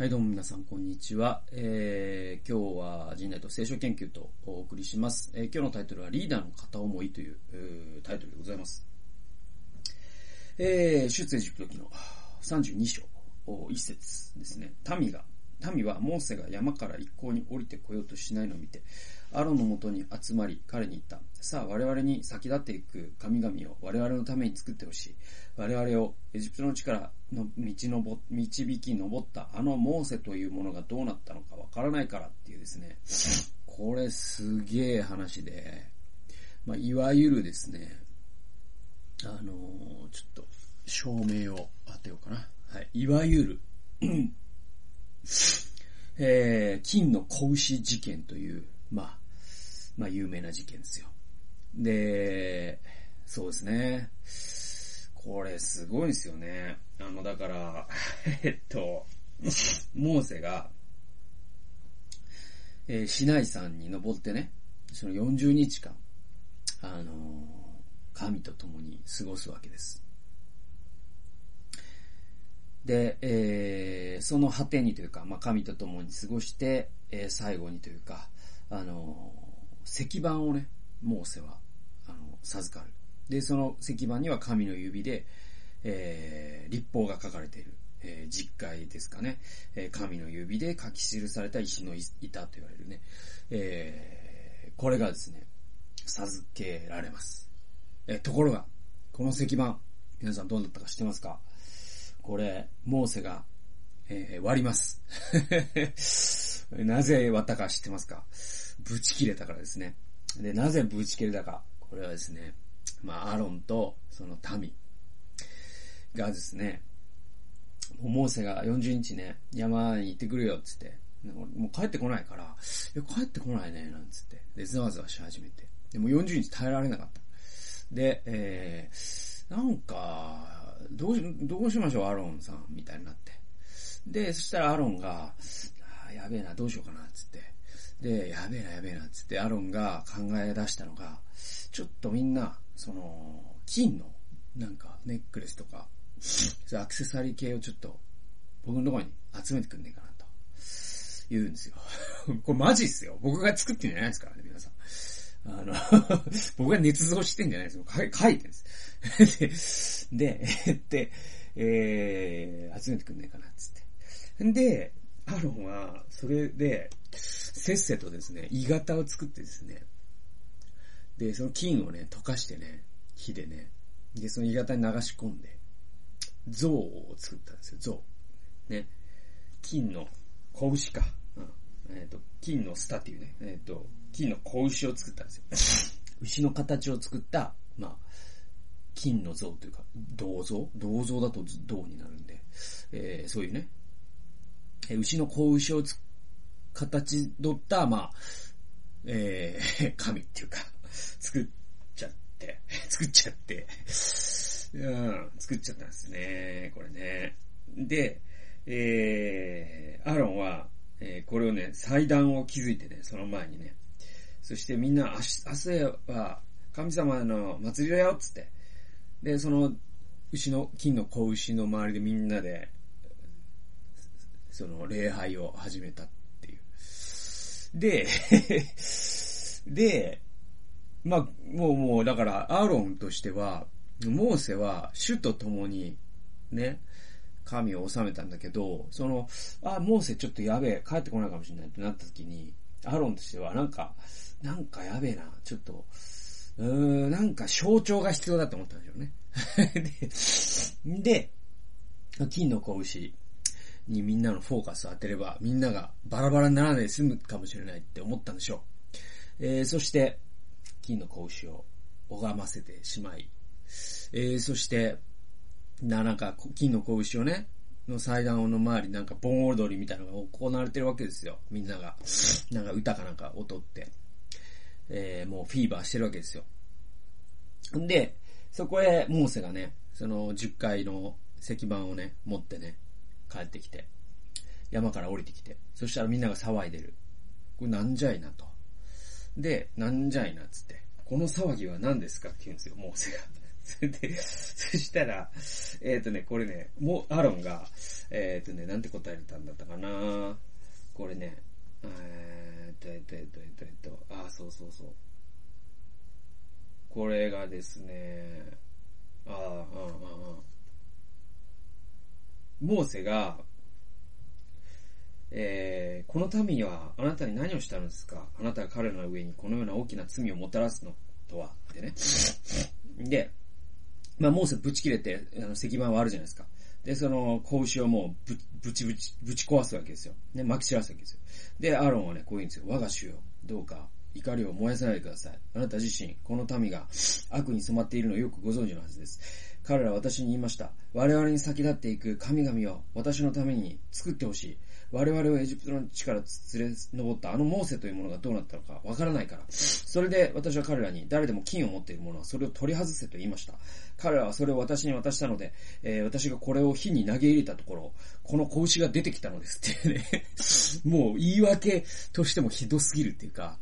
はい、どうも皆さん、こんにちは。えー、今日は人内と聖書研究とお送りします。えー今日のタイトルはリーダーの片思いという、えータイトルでございます。えー、出エジプト記の32章、1節ですね。民が、民はモーセが山から一向に降りてこようとしないのを見て、アロンのもとに集まり、彼に言った。さあ、我々に先立っていく神々を我々のために作ってほしい。我々をエジプトの地からの道のぼ導き登ったあのモーセというものがどうなったのかわからないからっていうですね。これすげえ話で、まあ、いわゆるですね、あのーちょっと、照明を当てようかな。はい。いわゆる、えー、金の子牛事件という、まあ、まあ、有名な事件ですよ。で、そうですね。これすごいですよね。あの、だから、えっと、モーセが、えー、シナイ山に登ってね、その40日間、あのー神と共に過ごすわけです。で、えーその果てにというか、まあ、神と共に過ごして、えー最後にというか、あのー石板をね、モーセは、あの授かる。で、その石板には神の指で、えー立法が書かれている、えー実会ですかね、えー神の指で書き記された石の板と言われるね、えーこれがですね、授けられます。えーところが、この石板、皆さんどうなったか知ってますか？これ、モーセが、えー割ります。なぜ割ったか知ってますか？ぶち切れたからですね。で、なぜぶち切れたか？これはですね、まあ、アロンとその民がですね、もうモーセが40日ね、山に行ってくるよ、っつって。もう帰ってこないから、いや帰ってこないね、なんつって。で、ざわざわし始めて。でも40日耐えられなかった。で、えー、なんか、どうし、どうしましょう、アロンさん、みたいになって。で、そしたらアロンが、あやべえな、どうしようかな、つって。で、やべえな、やべえな、つって、アロンが考え出したのが、ちょっとみんな、その、金の、なんか、ネックレスとか、アクセサリー系をちょっと、僕のところに集めてくんねえかな、と。言うんですよ。これマジっすよ。僕が作ってんじゃないですからね、皆さん。あの、僕が捏造してんじゃないですよ。書いてるんです。で、で、で、えー、集めてくんねえかな、つって。で、アロンは、それで、せっせとですね、鋳型を作ってですね、で、その金をね、溶かしてね、火でね、で、その鋳型に流し込んで、像を作ったんですよ、像。ね。金の子牛か。うんえっ、と、金のスタっていうね、えっ、と、金の子牛を作ったんですよ。牛の形を作った、まあ、金の像というか、銅像？銅像だと銅になるんで、えーそういうね、牛の子牛を形取った、まあ、えー 神っていうか、作っちゃって、作っちゃって、うん、作っちゃったんですね、これね。で、えー、アロンは、えーこれをね、祭壇を築いてね、その前にね、そしてみんな、明日は神様の祭りだよつって。で、その牛の、金の子牛の周りでみんなで、その礼拝を始めたっていう。で、で、まあ、もうもう、だから、アーロンとしては、モーセは主と共に、ね、神を治めたんだけど、その、あ、モーセちょっとやべえ、帰ってこないかもしれないってなった時に、アーロンとしては、なんか、なんかやべえな、ちょっと、うーん、なんか象徴が必要だと思ったんでしょうね。で、で、金の子牛にみんなのフォーカスを当てれば、みんながバラバラにならないで済むかもしれないって思ったんでしょう。えー、そして、金の子牛を拝ませてしまい、えー、そして、な、なんか、金の子牛をね、の祭壇の周りなんか盆踊りみたいなのが行われてるわけですよ。みんなが。なんか歌かなんか踊って。えー、もうフィーバーしてるわけですよ。んで、そこへモーセがね、その10階の石板をね、持ってね、帰ってきて、山から降りてきて、そしたらみんなが騒いでる。これなんじゃいなと。で、なんじゃいなっつって、この騒ぎは何ですかって言うんですよ、モーセが。それで、そしたら、えっ、ー、とね、これね、もう、アロンが、えっ、ー、とね、なんて答えたんだったかなこれね、えーと、えっと、えっと、えっと、えっと、あ、そうそうそう。これがですね、ああ、ああ、ああ。モーセが、えー、この民にはあなたに何をしたのですか？あなたが彼らの上にこのような大きな罪をもたらすのとは。でね。で、まあ、モーセぶち切れて、あの、石板はあるじゃないですか。で、その、子牛をもうぶ、ぶちぶち、ぶち壊すわけですよ。ね、巻き散らすわけですよ。で、アーロンはね、こう言うんですよ。我が主よ、どうか、怒りを燃やさないでください。あなた自身、この民が悪に染まっているのをよくご存知のはずです。彼らは私に言いました。我々に先立っていく神々を私のために作ってほしい。我々をエジプトの地から連れ上ったあのモーセというものがどうなったのかわからないから。それで私は彼らに誰でも金を持っている者はそれを取り外せと言いました。彼らはそれを私に渡したので、えー、私がこれを火に投げ入れたところ、この子牛が出てきたのですってねもう言い訳としてもひどすぎるっていうか、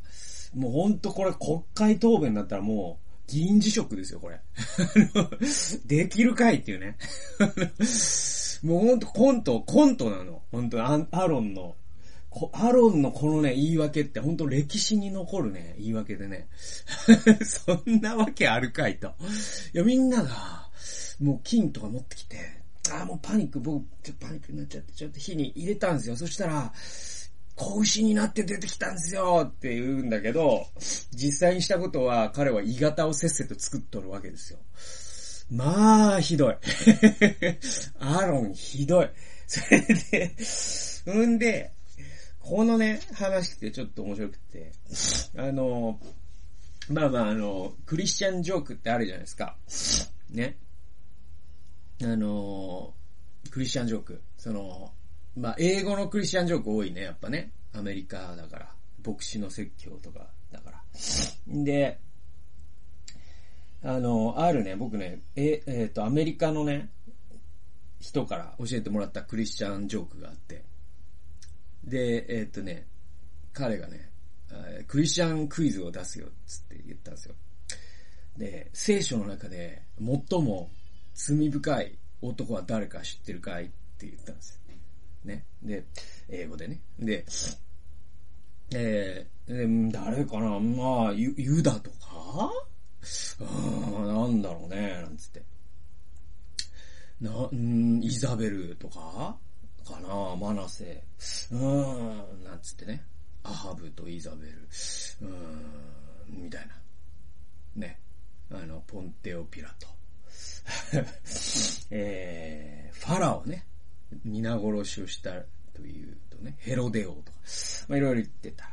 もうほんとこれ国会答弁だったらもう、議員辞職ですよ、これ。できるかいっていうね。もうほんとコント、コントなの。ほんとアロンの。アロンのこのね、言い訳ってほんと歴史に残るね、言い訳でね。そんなわけあるかいと。いや、みんなが、もう金とか持ってきて、ああ、もうパニック、僕、パニックになっちゃって、ちょっと火に入れたんですよ。そしたら、子牛になって出てきたんですよって言うんだけど、実際にしたことは彼は鋳型をせっせと作っとるわけですよ。まあ、ひどい。アロンひどい。それで、うんで、このね、話ってちょっと面白くて、あの、まあまああの、クリスチャンジョークってあるじゃないですか。ね。あの、クリスチャンジョーク。その、まあ、英語のクリスチャンジョーク多いね、やっぱね。アメリカだから。牧師の説教とかだから。んで、あの、あるね、僕ね、え、えっ、ー、と、アメリカのね、人から教えてもらったクリスチャンジョークがあって、で、えっ、ー、とね、彼がね、クリスチャンクイズを出すよ、つって言ったんですよ。で、聖書の中で最も罪深い男は誰か知ってるかいって言ったんですよ。ね。で、英語でね。で、えー、誰かな？まあ、ユユダとか？うん、なんだろうね、なんつって。な、んイザベルとか？かな？マナセ。うん、なんつってね。アハブとイザベル。うん、みたいな。ね。あの、ポンテオピラト。えー、ファラオね。皆殺しをしたというとね、ヘロデオとか、まあ、いろいろ言ってた。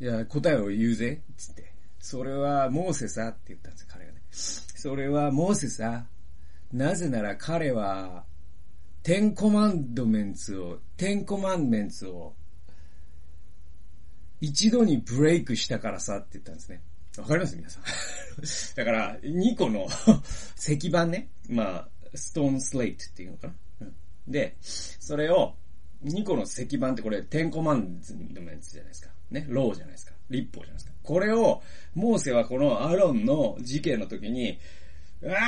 いや、答えを言うぜ、つって。それはモーセさって言ったんですよ、彼がね。それはモーセさ。なぜなら彼は、テンコマンドメンツを、テンコマンドメンツを、一度にブレイクしたからさって言ったんですね。わかります？皆さん。だから、2個の 石板ね。まあ、ストーンスレイトっていうのかな。で、それを、2個の石板ってこれ、テンコマンドメンツじゃないですか。ね、ローじゃないですか。立法じゃないですか。これを、モーセはこのアロンの事件の時に、うわ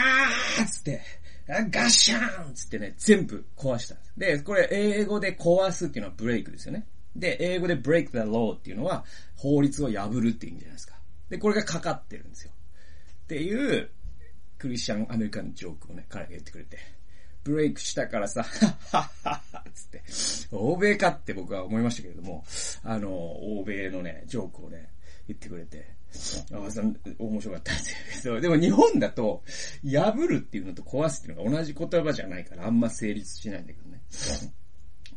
ーっつって、ガッシャーンつってね、全部壊したで。で、これ英語で壊すっていうのはブレイクですよね。で、英語で break the law っていうのは法律を破るっていう意味じゃないですか。で、これがかかってるんですよ。っていう、クリスチャンアメリカンジョークをね、彼が言ってくれて。ブレイクしたからさ、はっはっはっつって、欧米かって僕は思いましたけれども、あの、欧米のね、ジョークをね、言ってくれて、あさ面白かったんですよ。でも日本だと、破るっていうのと壊すっていうのが同じ言葉じゃないからあんま成立しないんだけどね。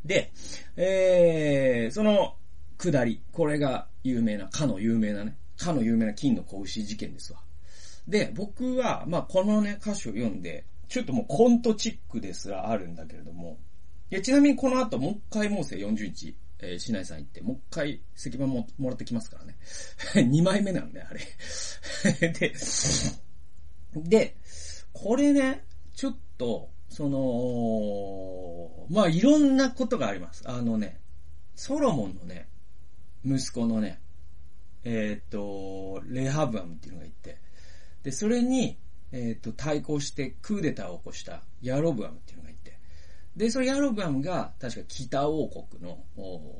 で、えー、その下り、これが有名な、かの有名なね、かの有名な金の子牛事件ですわ。で、僕は、まあ、このね、歌詞を読んで、ちょっともうコントチックですらあるんだけれども、いや、ちなみにこの後もう一回モーセ40日、えー、市内さん行って、もう一回石板ももらってきますからね。2枚目なんで、あれ。で、で、これね、ちょっと、その、まあ、いろんなことがあります。あのね、ソロモンのね、息子のね、えっ、ー、と、レハブアムっていうのがいて、で、それに、えっ、と、対抗してクーデターを起こしたヤロブアムっていうのがいて、で、そのヤロブアムが、確か北王国の、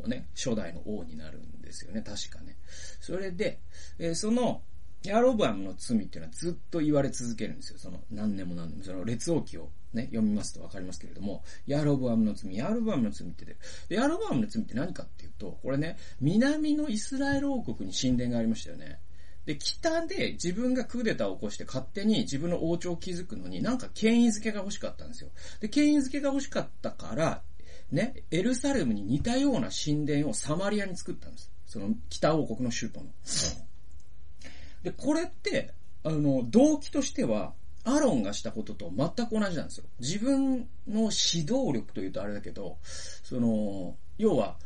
ね、初代の王になるんですよね、確かね。それで、えー、その、ヤロブアムの罪っていうのはずっと言われ続けるんですよ。その何年も何年も。その列王記をね、読みますとわかりますけれども、ヤロブアムの罪、ヤロブアムの罪ってで、ヤロブアムの罪って何かっていうと、これね、南のイスラエル王国に神殿がありましたよね。で、北で自分がクーデターを起こして勝手に自分の王朝を築くのになんか権威づけが欲しかったんですよ。で、権威づけが欲しかったから、ね、エルサレムに似たような神殿をサマリアに作ったんです。その北王国の首都の。で、これって、あの、動機としては、アロンがしたことと全く同じなんですよ。自分の指導力というとあれだけど、その、要は、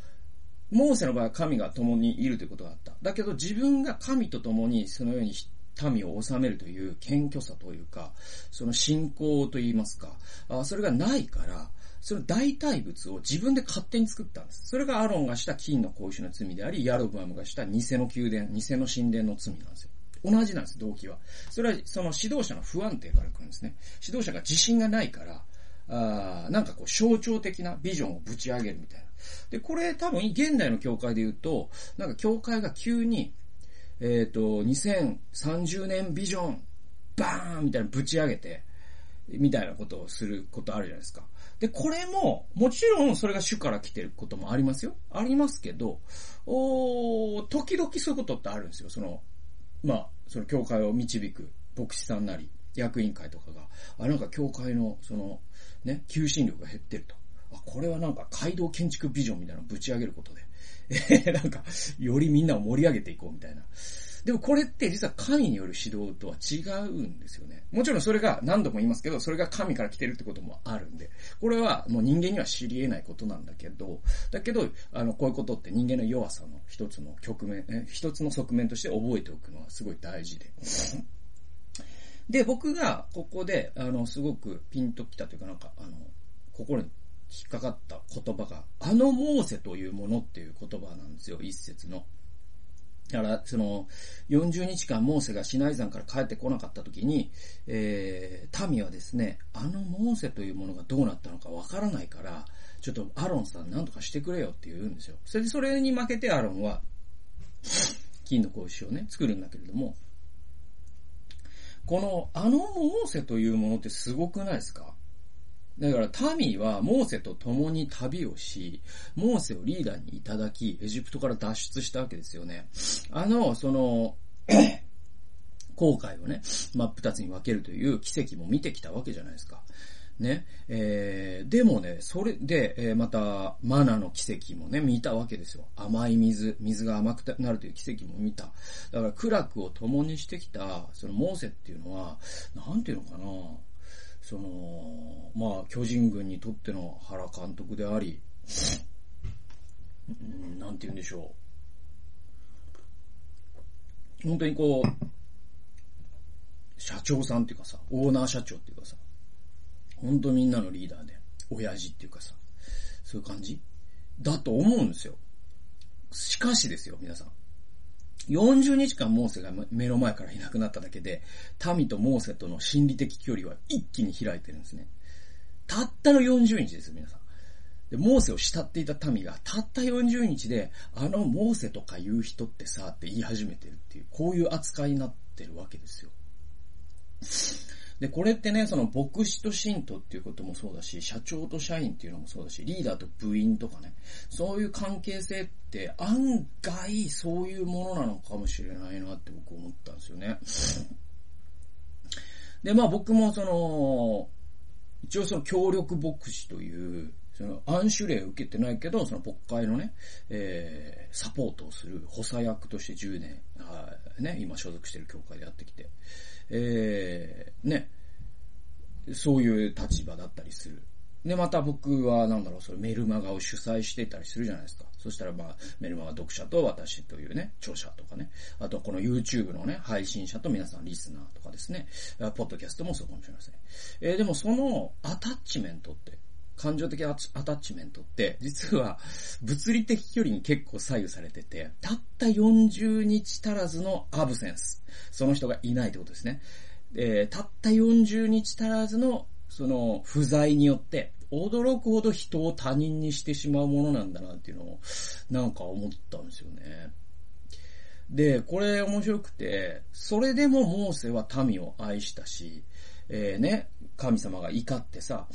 モーセの場合は神が共にいるということがあった。だけど自分が神と共にそのように民を治めるという謙虚さというか、その信仰といいますか、あそれがないから、その代替物を自分で勝手に作ったんです。それがアロンがした金の格子の罪であり、ヤロブアムがした偽の宮殿、偽の神殿の罪なんですよ。同じなんです、動機は。それはその指導者の不安定から来るんですね。指導者が自信がないから、あなんかこう象徴的なビジョンをぶち上げるみたいな。で、これ多分現代の教会で言うと、なんか教会が急に、えっ、ー、と、2030年ビジョン、バーンみたいなぶち上げて、みたいなことをすることあるじゃないですか。で、これも、もちろんそれが主から来てることもありますよ。ありますけど、お時々そういうことってあるんですよ。その、まあ、その教会を導く牧師さんなり、役員会とかが、あ、なんか教会の、その、ね、求心力が減ってると。これはなんか街道建築ビジョンみたいなのをぶち上げることで、えー、なんか、よりみんなを盛り上げていこうみたいな。でもこれって実は神による指導とは違うんですよね。もちろんそれが何度も言いますけど、それが神から来てるってこともあるんで、これはもう人間には知り得ないことなんだけど、だけど、あの、こういうことって人間の弱さの一つの局面、一つの側面として覚えておくのはすごい大事で。で、僕がここで、あの、すごくピンときたというかなんか、あの、心に引っかかった言葉が、あのモーセというものっていう言葉なんですよ、一節の。だから、その、40日間モーセがシナイ山から帰ってこなかった時に、えー、民はですね、あのモーセというものがどうなったのかわからないから、ちょっとアロンさん何とかしてくれよって言うんですよ。それでそれに負けてアロンは、金の格子をね、作るんだけれども、この、あのモーセというものってすごくないですか？だから民はモーセと共に旅をし、モーセをリーダーにいただき、エジプトから脱出したわけですよね。あの、その、航海をね、真っ二つに分けるという奇跡も見てきたわけじゃないですか。ね。えー、でもね、それで、えー、また、マナの奇跡もね、見たわけですよ。甘い水、水が甘くなるという奇跡も見た。だから苦楽を共にしてきた、そのモーセっていうのは、なんていうのかなその、まあ、巨人軍にとっての原監督であり、うん、なんて言うんでしょう。本当にこう、社長さんっていうかさ、オーナー社長っていうかさ、ほんとみんなのリーダーで、親父っていうかさ、そういう感じ？だと思うんですよ。しかしですよ、皆さん。40日間モーセが目の前からいなくなっただけで、民とモーセとの心理的距離は一気に開いてるんですね。たったの40日ですよ、皆さん。で、モーセを慕っていた民が、たった40日で、あのモーセとか言う人ってさ、って言い始めてるっていう、こういう扱いになってるわけですよ。で、これってね、その牧師と信徒っていうこともそうだし、社長と社員っていうのもそうだし、リーダーと部員とかね、そういう関係性って案外そういうものなのかもしれないなって僕思ったんですよね。で、まあ僕もその、一応その協力牧師という、その暗種例を受けてないけど、その牧会のね、えー、サポートをする補佐役として10年、ね、今所属してる教会でやってきて、えー、ね、そういう立場だったりする。で、また僕は、なんだろう、それメルマガを主催していたりするじゃないですか。そしたら、まあ、メルマガ読者と私というね、著者とかね。あと、この YouTube のね、配信者と皆さんリスナーとかですね。ポッドキャストもそうかもしれません。えー、でもそのアタッチメントって、感情的アタッチメントって、実は物理的距離に結構左右されてて、たった40日足らずのアブセンス。その人がいないってことですね。えー、たった40日足らずの、その、不在によって、驚くほど人を他人にしてしまうものなんだなっていうのを、なんか思ったんですよね。で、これ面白くて、それでもモーセは民を愛したし、えー、ね、神様が怒ってさ、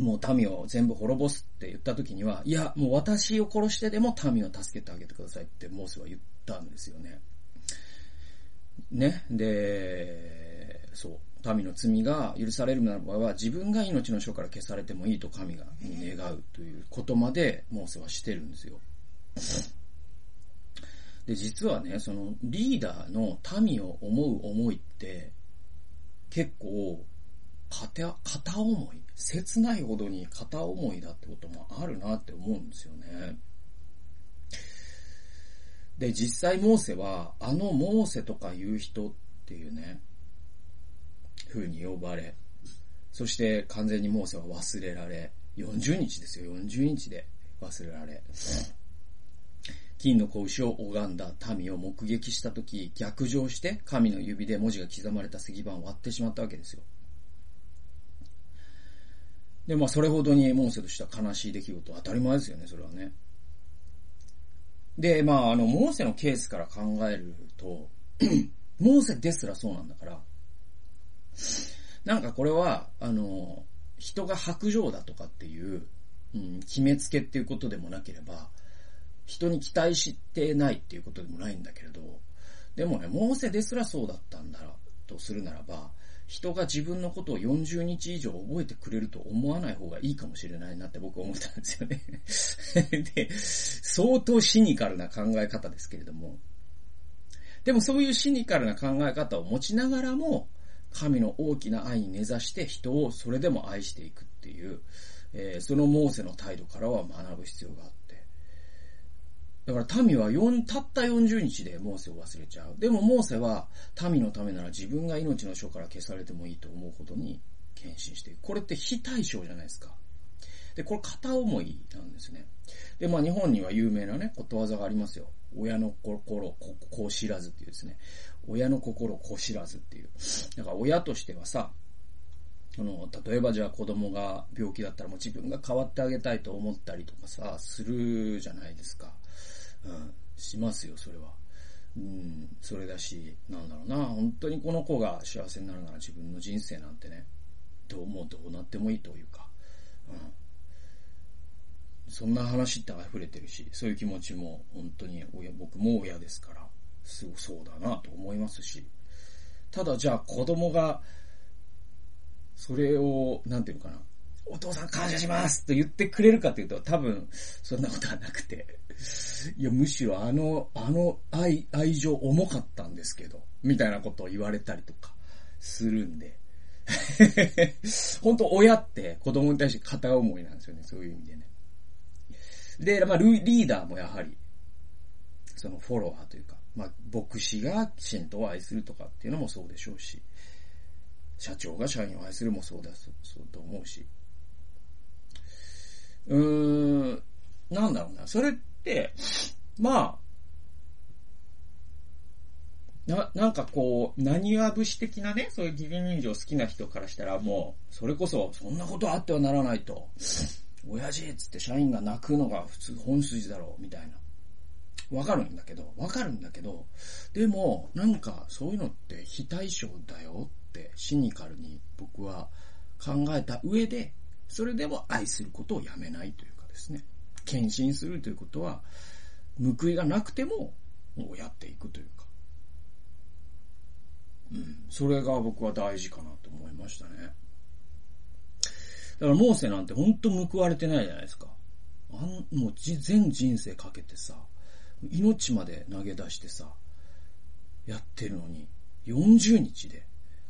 もう民を全部滅ぼすって言った時には、いや、もう私を殺してでも民を助けてあげてくださいってモーセは言ったんですよね。ね。で、そう。民の罪が許されるならばは、自分が命の書から消されてもいいと神が願うということまで、モーセはしてるんですよ。で、実はね、そのリーダーの民を思う思いって、結構、片、片思い、切ないほどに片思いだってこともあるなって思うんですよね。で、実際モーセは、あのモーセとかいう人っていうね、風に呼ばれ、そして完全にモーセは忘れられ、40日ですよ、40日で忘れられ。金の子牛を拝んだ民を目撃したとき、逆上して神の指で文字が刻まれた石板を割ってしまったわけですよ。で、まあ、それほどにモーセとしては悲しい出来事、当たり前ですよね、それはね。で、まあ、あの、モーセのケースから考えると、モーセですらそうなんだから、なんかこれは、あの、人が白状だとかっていう、うん、決めつけっていうことでもなければ、人に期待してないっていうことでもないんだけれど、でもね、モーセですらそうだったんだらとするならば、人が自分のことを40日以上覚えてくれると思わない方がいいかもしれないなって僕は思ったんですよね で、相当シニカルな考え方ですけれども、でもそういうシニカルな考え方を持ちながらも、神の大きな愛に根ざして人をそれでも愛していくっていう、えー、そのモーセの態度からは学ぶ必要があって。だから民は4、たった40日でモーセを忘れちゃう。でもモーセは民のためなら自分が命の書から消されてもいいと思うほどに献身していく。これって非対称じゃないですか。で、これ片思いなんですね。で、まあ日本には有名なね、ことわざがありますよ。親の心、こう知らずっていうですね。親の心子知らずっていう。だから親としてはさ、その、例えばじゃあ子供が病気だったらもう自分が変わってあげたいと思ったりとかさ、するじゃないですか。うん、しますよ、それは。うん、それだし、なんだろうな、本当にこの子が幸せになるなら自分の人生なんてね、どうもどうなってもいいというか、うん。そんな話って溢れてるし、そういう気持ちも本当に親、僕も親ですから、すごそうだなと思いますし、ただじゃあ子供が、それを、なんていうのかな、お父さん感謝しますと言ってくれるかというと多分そんなことはなくて、いやむしろあの、あの愛、愛情重かったんですけど、みたいなことを言われたりとかするんで、本当親って子供に対して片思いなんですよね、そういう意味でね。で、まあ、リーダーもやはり、そのフォロワーというか、まあ、牧師が信徒を愛するとかっていうのもそうでしょうし、社長が社員を愛するもそうだ、そうと思うし。うーん、なんだろうな。それっ、まあ、な、なんかこう、何は節的なね、そういう義理人情好きな人からしたらもう、それこそ、そんなことあってはならないと。親父っつって社員が泣くのが普通本筋だろう、みたいな。わかるんだけど、わかるんだけど、でも、なんか、そういうのって非対称だよってシニカルに僕は考えた上で、それでも愛することをやめないというかですね。献身するということは、報いがなくても、もうやっていくというか。うん。それが僕は大事かなと思いましたね。だからモーセなんて本当報われてないじゃないですか。あん、もう全人生かけてさ、命まで投げ出してさ、やってるのに、40日で、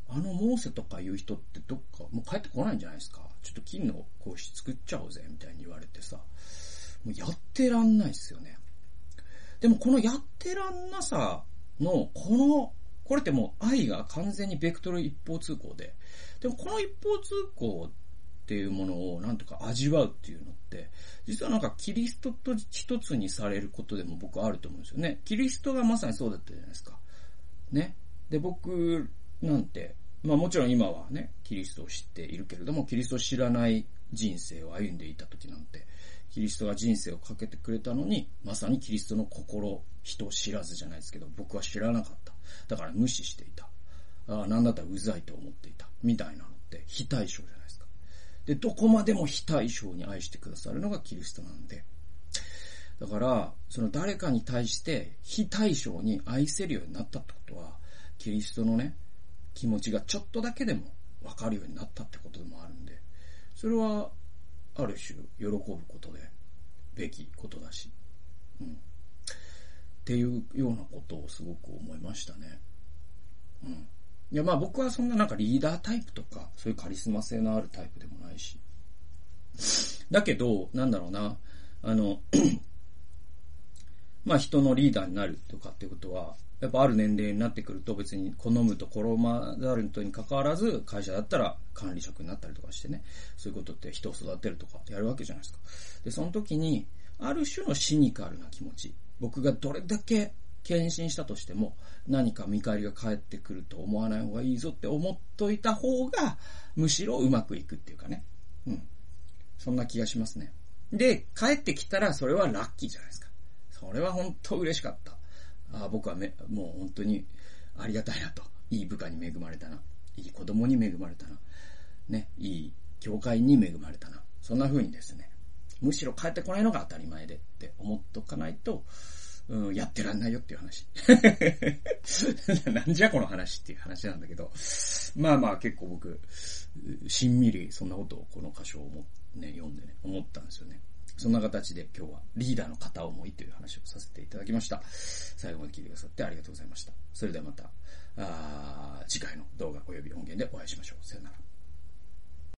あのモーセとかいう人ってどっか、もう帰ってこないんじゃないですかちょっと金の格子作っちゃおうぜ、みたいに言われてさ、もうやってらんないっすよね。でもこのやってらんなさの、この、これってもう愛が完全にベクトル一方通行で、でもこの一方通行っていうものをなんとか味わうっていうのって、実はなんかキリストと一つにされることでも僕あると思うんですよね。キリストがまさにそうだったじゃないですか。ね。で、僕なんて、まあもちろん今はね、キリストを知っているけれども、キリストを知らない人生を歩んでいた時なんて、キリストが人生をかけてくれたのに、まさにキリストの心、人を知らずじゃないですけど、僕は知らなかった。だから無視していた。ああ、なんだったらうざいと思っていた。みたいなのって非対称じゃないですか。で、どこまでも非対称に愛してくださるのがキリストなんで。だから、その誰かに対して非対称に愛せるようになったってことは、キリストのね、気持ちがちょっとだけでもわかるようになったってことでもあるんで、それは、ある種、喜ぶことで、べきことだし、うん。っていうようなことをすごく思いましたね。うん。いや、まあ僕はそんななんかリーダータイプとか、そういうカリスマ性のあるタイプでもないし。だけど、なんだろうな、あのまあ人のリーダーになるとかっていうことは、やっぱある年齢になってくると別に好むと転まざるとに関わらず、会社だったら管理職になったりとかしてね、そういうことって人を育てるとかやるわけじゃないですか。で、その時に、ある種のシニカルな気持ち。僕がどれだけ献身したとしても、何か見返りが返ってくると思わない方がいいぞって思っといた方が、むしろうまくいくっていうかね。うん。そんな気がしますね。で、帰ってきたらそれはラッキーじゃないですか。それは本当嬉しかった。あ僕はめ、もう本当にありがたいなと。いい部下に恵まれたな。いい子供に恵まれたな。ね、いい教会に恵まれたな。そんな風にですね、むしろ帰ってこないのが当たり前でって思っとかないと、うん、やってらんないよっていう話。なんじゃこの話っていう話なんだけど、まあまあ結構僕、しんみりそんなことをこの箇所を、ね、読んでね、思ったんですよね。そんな形で今日はリーダーの片思いという話をさせていただきました。最後まで聞いてくださってありがとうございました。それではまた、あ次回の動画及び音源でお会いしましょう。さよなら。